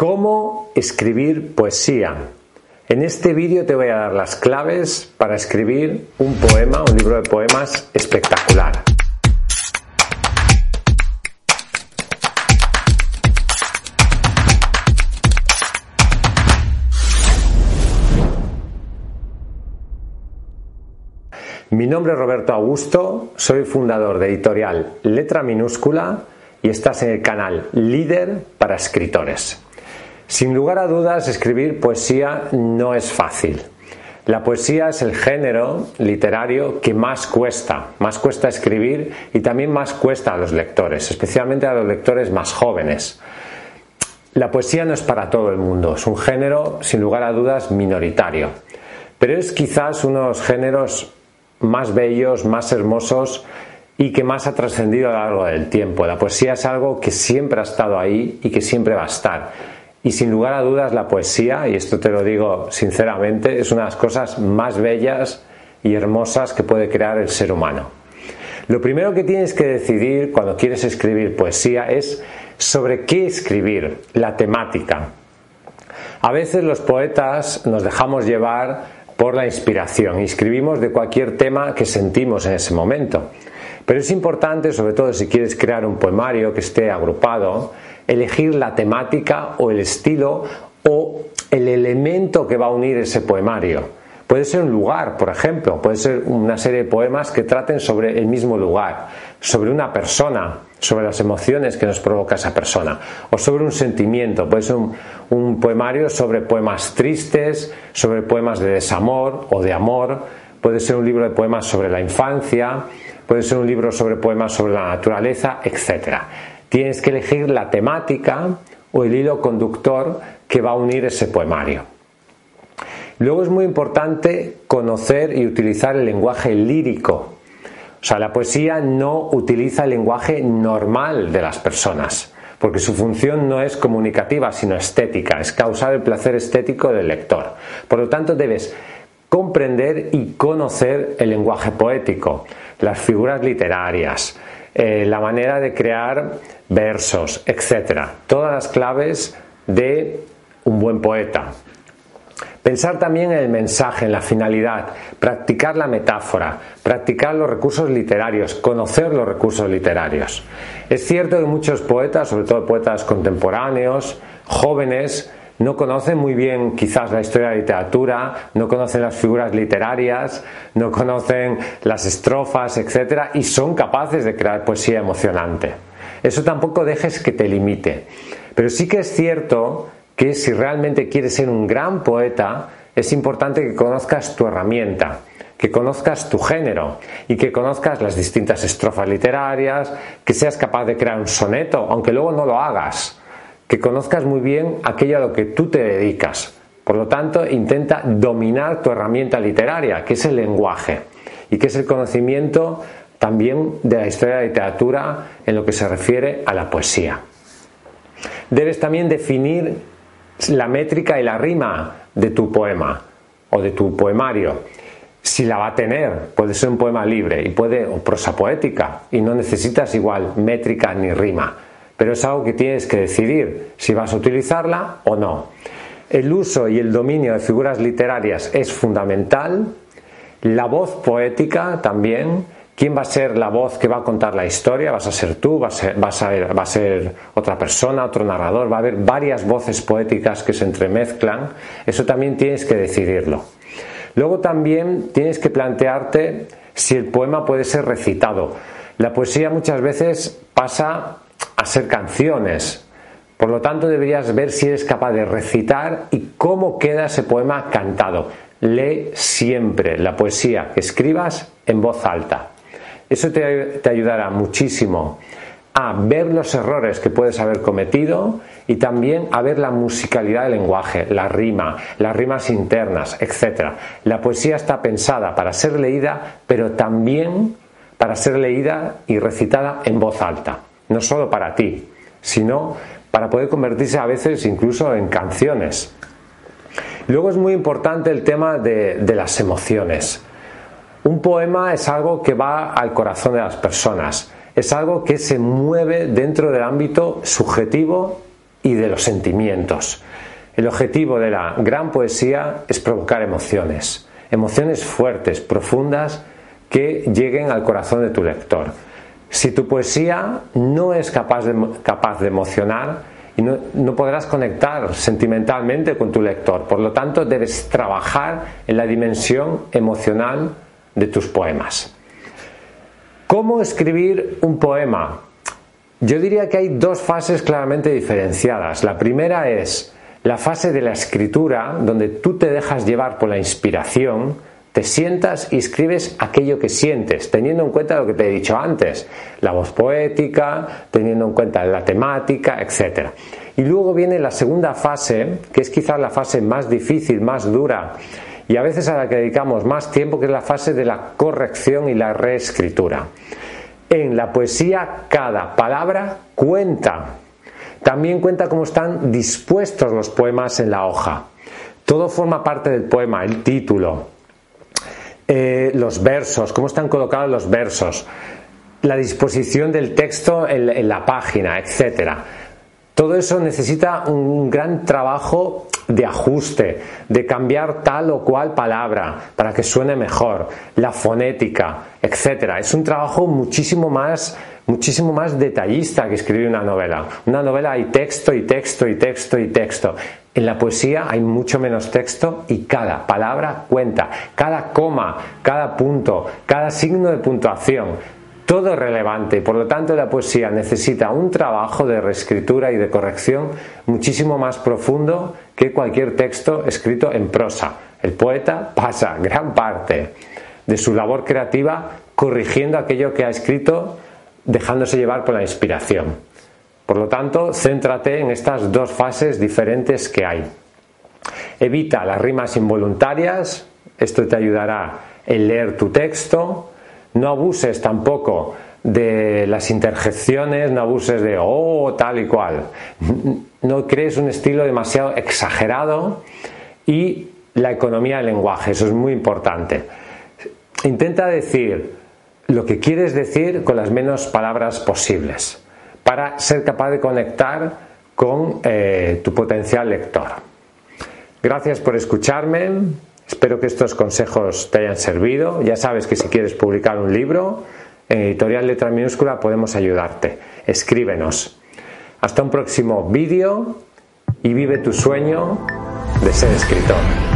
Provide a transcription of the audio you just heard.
¿Cómo escribir poesía? En este vídeo te voy a dar las claves para escribir un poema, un libro de poemas espectacular. Mi nombre es Roberto Augusto, soy fundador de editorial Letra Minúscula y estás en el canal Líder para Escritores. Sin lugar a dudas, escribir poesía no es fácil. La poesía es el género literario que más cuesta, más cuesta escribir y también más cuesta a los lectores, especialmente a los lectores más jóvenes. La poesía no es para todo el mundo, es un género sin lugar a dudas minoritario, pero es quizás uno de los géneros más bellos, más hermosos y que más ha trascendido a lo largo del tiempo. La poesía es algo que siempre ha estado ahí y que siempre va a estar. Y sin lugar a dudas la poesía, y esto te lo digo sinceramente, es una de las cosas más bellas y hermosas que puede crear el ser humano. Lo primero que tienes que decidir cuando quieres escribir poesía es sobre qué escribir, la temática. A veces los poetas nos dejamos llevar por la inspiración y escribimos de cualquier tema que sentimos en ese momento. Pero es importante, sobre todo si quieres crear un poemario que esté agrupado, elegir la temática o el estilo o el elemento que va a unir ese poemario. Puede ser un lugar, por ejemplo, puede ser una serie de poemas que traten sobre el mismo lugar, sobre una persona, sobre las emociones que nos provoca esa persona, o sobre un sentimiento. Puede ser un, poemario sobre poemas tristes, sobre poemas de desamor o de amor, puede ser un libro de poemas sobre la infancia, puede ser un libro sobre poemas sobre la naturaleza, etc. Tienes que elegir la temática o el hilo conductor que va a unir ese poemario. Luego es muy importante conocer y utilizar el lenguaje lírico. O sea, la poesía no utiliza el lenguaje normal de las personas, porque su función no es comunicativa, sino estética, es causar el placer estético del lector. Por lo tanto, debes comprender y conocer el lenguaje poético, las figuras literarias, eh, la manera de crear versos, etc. Todas las claves de un buen poeta. Pensar también en el mensaje, en la finalidad, practicar la metáfora, practicar los recursos literarios, conocer los recursos literarios. Es cierto que muchos poetas, sobre todo poetas contemporáneos, jóvenes, no conocen muy bien quizás la historia de la literatura, no conocen las figuras literarias, no conocen las estrofas, etc. y son capaces de crear poesía emocionante. Eso tampoco dejes que te limite. Pero sí que es cierto que si realmente quieres ser un gran poeta, es importante que conozcas tu herramienta, que conozcas tu género y que conozcas las distintas estrofas literarias, que seas capaz de crear un soneto, aunque luego no lo hagas que conozcas muy bien aquello a lo que tú te dedicas. Por lo tanto, intenta dominar tu herramienta literaria, que es el lenguaje y que es el conocimiento también de la historia de la literatura en lo que se refiere a la poesía. Debes también definir la métrica y la rima de tu poema o de tu poemario. Si la va a tener, puede ser un poema libre y puede o prosa poética y no necesitas igual métrica ni rima pero es algo que tienes que decidir si vas a utilizarla o no. El uso y el dominio de figuras literarias es fundamental, la voz poética también, ¿Quién va a ser la voz que va a contar la historia? ¿Vas a ser tú? ¿Va a ser, otra persona, otro narrador? Va a haber varias voces poéticas que se entremezclan. Eso también tienes que decidirlo. Luego también tienes que plantearte si el poema puede ser recitado. La poesía muchas veces pasa a ser canciones. Por lo tanto, deberías ver si eres capaz de recitar y cómo queda ese poema cantado. Lee siempre la poesía que escribas en voz alta. Eso te, ayudará muchísimo a ver los errores que puedes haber cometido y también a ver la musicalidad del lenguaje, la rima, las rimas internas, etc. La poesía está pensada para ser leída, pero también para ser leída y recitada en voz alta no solo para ti, sino para poder convertirse a veces incluso en canciones. Luego es muy importante el tema de, las emociones. Un poema es algo que va al corazón de las personas, es algo que se mueve dentro del ámbito subjetivo y de los sentimientos. El objetivo de la gran poesía es provocar emociones, emociones fuertes, profundas, que lleguen al corazón de tu lector. Si tu poesía no es capaz de, emocionar, y no, podrás conectar sentimentalmente con tu lector. Por lo tanto, debes trabajar en la dimensión emocional de tus poemas. ¿Cómo escribir un poema? Yo diría que hay dos fases claramente diferenciadas. La primera es la fase de la escritura, donde tú te dejas llevar por la inspiración, te sientas y escribes aquello que sientes, teniendo en cuenta lo que te he dicho antes, la voz poética, teniendo en cuenta la temática, etc. Y luego viene la segunda fase, que es quizás la fase más difícil, más dura, y a veces a la que dedicamos más tiempo, que es la fase de la corrección y la reescritura. En la poesía cada palabra cuenta. También cuenta cómo están dispuestos los poemas en la hoja. Todo forma parte del poema, el título, eh, los versos, cómo están colocados los versos, la disposición del texto en, la página, etc. Todo eso necesita un gran trabajo de ajuste, de cambiar tal o cual palabra para que suene mejor, la fonética, etc. Es un trabajo muchísimo más muchísimo más detallista que escribir una novela. Una novela hay texto y texto y texto y texto. En la poesía hay mucho menos texto y cada palabra cuenta, cada coma, cada punto, cada signo de puntuación, todo es relevante. Por lo tanto, la poesía necesita un trabajo de reescritura y de corrección muchísimo más profundo que cualquier texto escrito en prosa. El poeta pasa gran parte de su labor creativa corrigiendo aquello que ha escrito, dejándose llevar por la inspiración. Por lo tanto, céntrate en estas dos fases diferentes que hay. Evita las rimas involuntarias, esto te ayudará en leer tu texto. No abuses tampoco de las interjecciones, no abuses de oh, tal y cual. No crees un estilo demasiado exagerado y la economía del lenguaje, eso es muy importante. Intenta decir lo que quieres decir con las menos palabras posibles para ser capaz de conectar con eh, tu potencial lector. Gracias por escucharme. Espero que estos consejos te hayan servido. Ya sabes que si quieres publicar un libro, en editorial letra minúscula podemos ayudarte. Escríbenos. Hasta un próximo vídeo y vive tu sueño de ser escritor.